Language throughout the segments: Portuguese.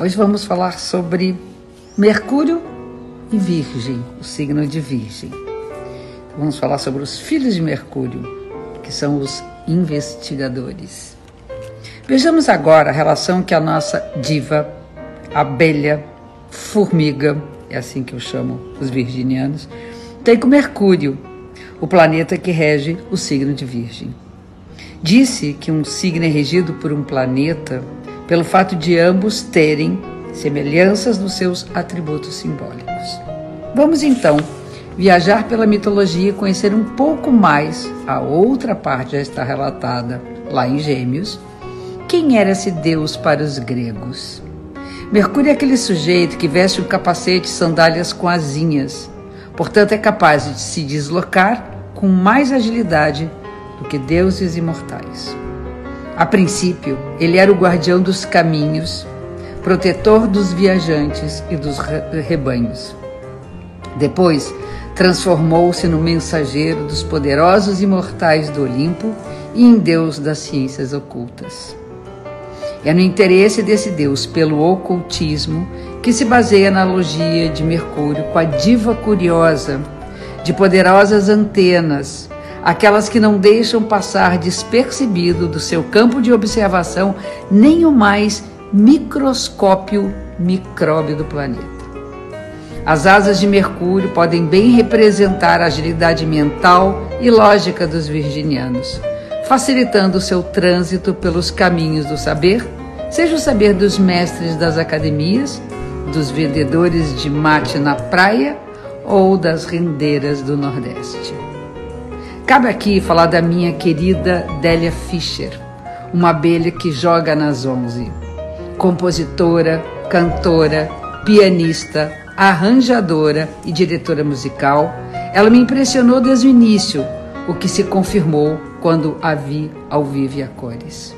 Hoje vamos falar sobre Mercúrio e Virgem, o signo de Virgem. Vamos falar sobre os filhos de Mercúrio, que são os investigadores. Vejamos agora a relação que a nossa diva, abelha, formiga, é assim que eu chamo os virginianos, tem com Mercúrio, o planeta que rege o signo de Virgem. Disse que um signo é regido por um planeta pelo fato de ambos terem semelhanças nos seus atributos simbólicos. Vamos então viajar pela mitologia e conhecer um pouco mais, a outra parte já está relatada lá em Gêmeos. Quem era esse deus para os gregos? Mercúrio é aquele sujeito que veste um capacete e sandálias com asinhas, portanto é capaz de se deslocar com mais agilidade do que deuses imortais. A princípio, ele era o guardião dos caminhos, protetor dos viajantes e dos rebanhos. Depois, transformou-se no mensageiro dos poderosos imortais do Olimpo e em Deus das ciências ocultas. É no interesse desse Deus pelo ocultismo que se baseia na analogia de Mercúrio com a diva curiosa, de poderosas antenas, aquelas que não deixam passar despercebido do seu campo de observação nem o mais microscópio micróbio do planeta. As asas de Mercúrio podem bem representar a agilidade mental e lógica dos virginianos, facilitando o seu trânsito pelos caminhos do saber, seja o saber dos mestres das academias, dos vendedores de mate na praia ou das rendeiras do Nordeste. Cabe aqui falar da minha querida Délia Fischer, uma abelha que joga nas onze. Compositora, cantora, pianista, arranjadora e diretora musical, ela me impressionou desde o início, o que se confirmou quando a vi ao vivo e a cores.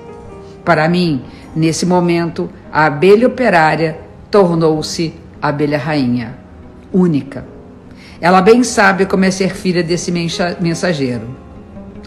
Para mim, nesse momento, a abelha operária tornou-se abelha rainha, única ela bem sabe como é ser filha desse mensageiro.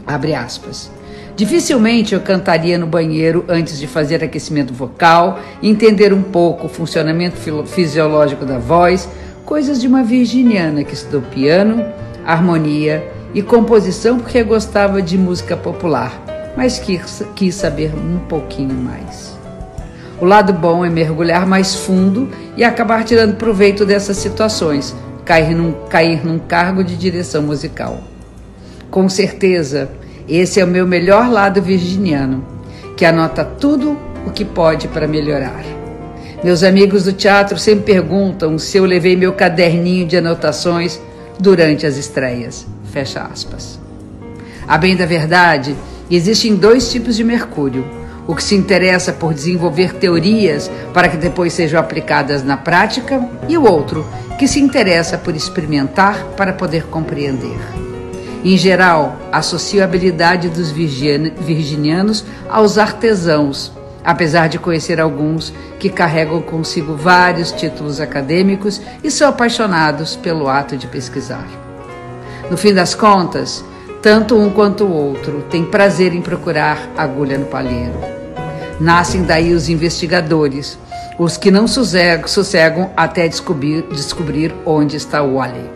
Abre aspas. Dificilmente eu cantaria no banheiro antes de fazer aquecimento vocal, entender um pouco o funcionamento fisiológico da voz, coisas de uma virginiana que estudou piano, harmonia e composição porque gostava de música popular, mas quis, quis saber um pouquinho mais. O lado bom é mergulhar mais fundo e acabar tirando proveito dessas situações, cair num, cair num cargo de direção musical. Com certeza, esse é o meu melhor lado virginiano, que anota tudo o que pode para melhorar. Meus amigos do teatro sempre perguntam se eu levei meu caderninho de anotações durante as estreias. Fecha aspas. A bem da verdade, existem dois tipos de Mercúrio o que se interessa por desenvolver teorias para que depois sejam aplicadas na prática, e o outro, que se interessa por experimentar para poder compreender. Em geral, associo a habilidade dos virginianos aos artesãos, apesar de conhecer alguns que carregam consigo vários títulos acadêmicos e são apaixonados pelo ato de pesquisar. No fim das contas, tanto um quanto o outro têm prazer em procurar agulha no palheiro. Nascem daí os investigadores, os que não sossegam, sossegam até descobrir, descobrir onde está o Wally.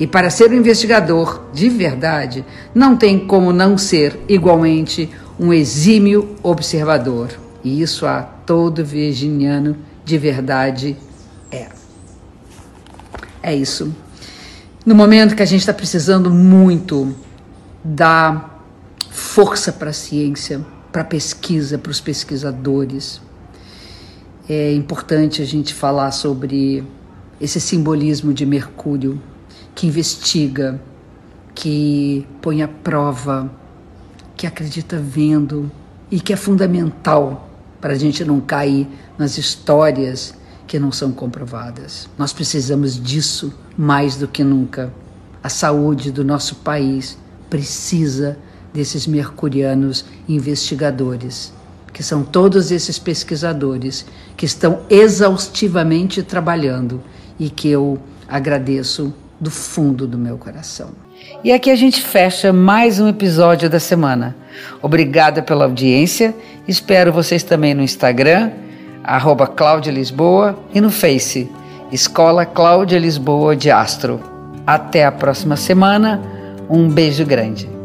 E para ser um investigador de verdade, não tem como não ser igualmente um exímio observador. E isso a todo virginiano de verdade é. É isso. No momento que a gente está precisando muito da força para a ciência, para a pesquisa, para os pesquisadores. É importante a gente falar sobre esse simbolismo de Mercúrio que investiga, que põe à prova, que acredita vendo e que é fundamental para a gente não cair nas histórias que não são comprovadas. Nós precisamos disso mais do que nunca. A saúde do nosso país precisa desses mercurianos investigadores, que são todos esses pesquisadores que estão exaustivamente trabalhando e que eu agradeço do fundo do meu coração. E aqui a gente fecha mais um episódio da semana. Obrigada pela audiência. Espero vocês também no Instagram, arroba Cláudia Lisboa, e no Face, Escola Cláudia Lisboa de Astro. Até a próxima semana. Um beijo grande.